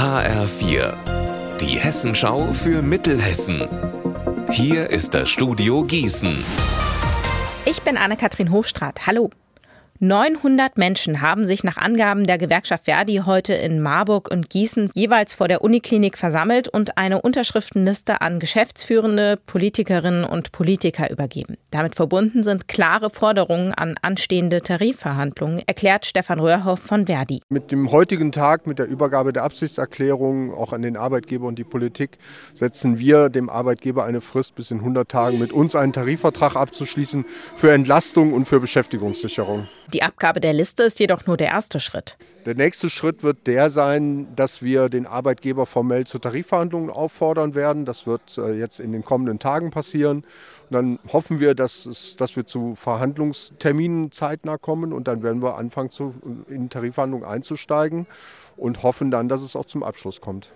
HR4, die Hessenschau für Mittelhessen. Hier ist das Studio Gießen. Ich bin Anne-Kathrin Hochstrat. Hallo. 900 Menschen haben sich nach Angaben der Gewerkschaft Verdi heute in Marburg und Gießen jeweils vor der Uniklinik versammelt und eine Unterschriftenliste an geschäftsführende Politikerinnen und Politiker übergeben. Damit verbunden sind klare Forderungen an anstehende Tarifverhandlungen, erklärt Stefan Röhrhoff von Verdi. Mit dem heutigen Tag, mit der Übergabe der Absichtserklärung auch an den Arbeitgeber und die Politik, setzen wir dem Arbeitgeber eine Frist, bis in 100 Tagen mit uns einen Tarifvertrag abzuschließen für Entlastung und für Beschäftigungssicherung. Die Abgabe der Liste ist jedoch nur der erste Schritt. Der nächste Schritt wird der sein, dass wir den Arbeitgeber formell zu Tarifverhandlungen auffordern werden. Das wird äh, jetzt in den kommenden Tagen passieren. Und dann hoffen wir, dass, es, dass wir zu Verhandlungsterminen zeitnah kommen und dann werden wir anfangen, zu, in Tarifverhandlungen einzusteigen und hoffen dann, dass es auch zum Abschluss kommt.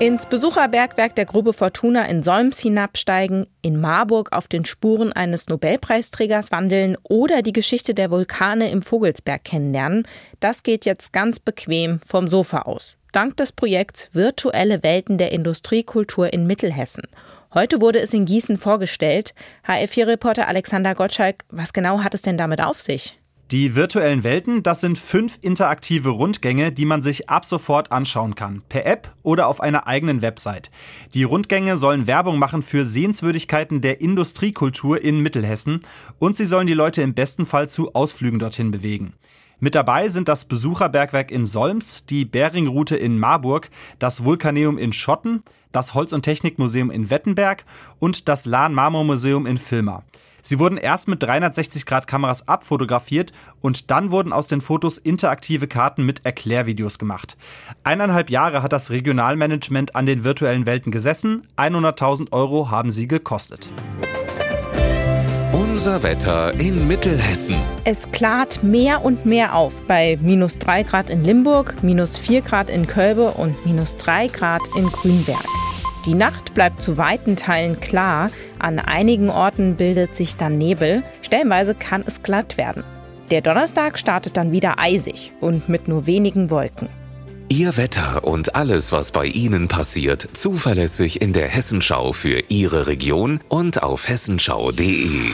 Ins Besucherbergwerk der Grube Fortuna in Solms hinabsteigen, in Marburg auf den Spuren eines Nobelpreisträgers wandeln oder die Geschichte Vulkane im Vogelsberg kennenlernen, das geht jetzt ganz bequem vom Sofa aus. Dank des Projekts Virtuelle Welten der Industriekultur in Mittelhessen. Heute wurde es in Gießen vorgestellt. HR4-Reporter Alexander Gottschalk, was genau hat es denn damit auf sich? Die virtuellen Welten, das sind fünf interaktive Rundgänge, die man sich ab sofort anschauen kann, per App oder auf einer eigenen Website. Die Rundgänge sollen Werbung machen für Sehenswürdigkeiten der Industriekultur in Mittelhessen und sie sollen die Leute im besten Fall zu Ausflügen dorthin bewegen. Mit dabei sind das Besucherbergwerk in Solms, die Beringroute in Marburg, das Vulkaneum in Schotten, das Holz- und Technikmuseum in Wettenberg und das Lahn-Marmor-Museum in Vilma. Sie wurden erst mit 360-Grad-Kameras abfotografiert und dann wurden aus den Fotos interaktive Karten mit Erklärvideos gemacht. Eineinhalb Jahre hat das Regionalmanagement an den virtuellen Welten gesessen. 100.000 Euro haben sie gekostet. Unser Wetter in Mittelhessen. Es klart mehr und mehr auf bei minus 3 Grad in Limburg, minus 4 Grad in Kölbe und minus 3 Grad in Grünberg. Die Nacht bleibt zu weiten Teilen klar, an einigen Orten bildet sich dann Nebel, stellenweise kann es glatt werden. Der Donnerstag startet dann wieder eisig und mit nur wenigen Wolken. Ihr Wetter und alles, was bei Ihnen passiert, zuverlässig in der Hessenschau für Ihre Region und auf hessenschau.de.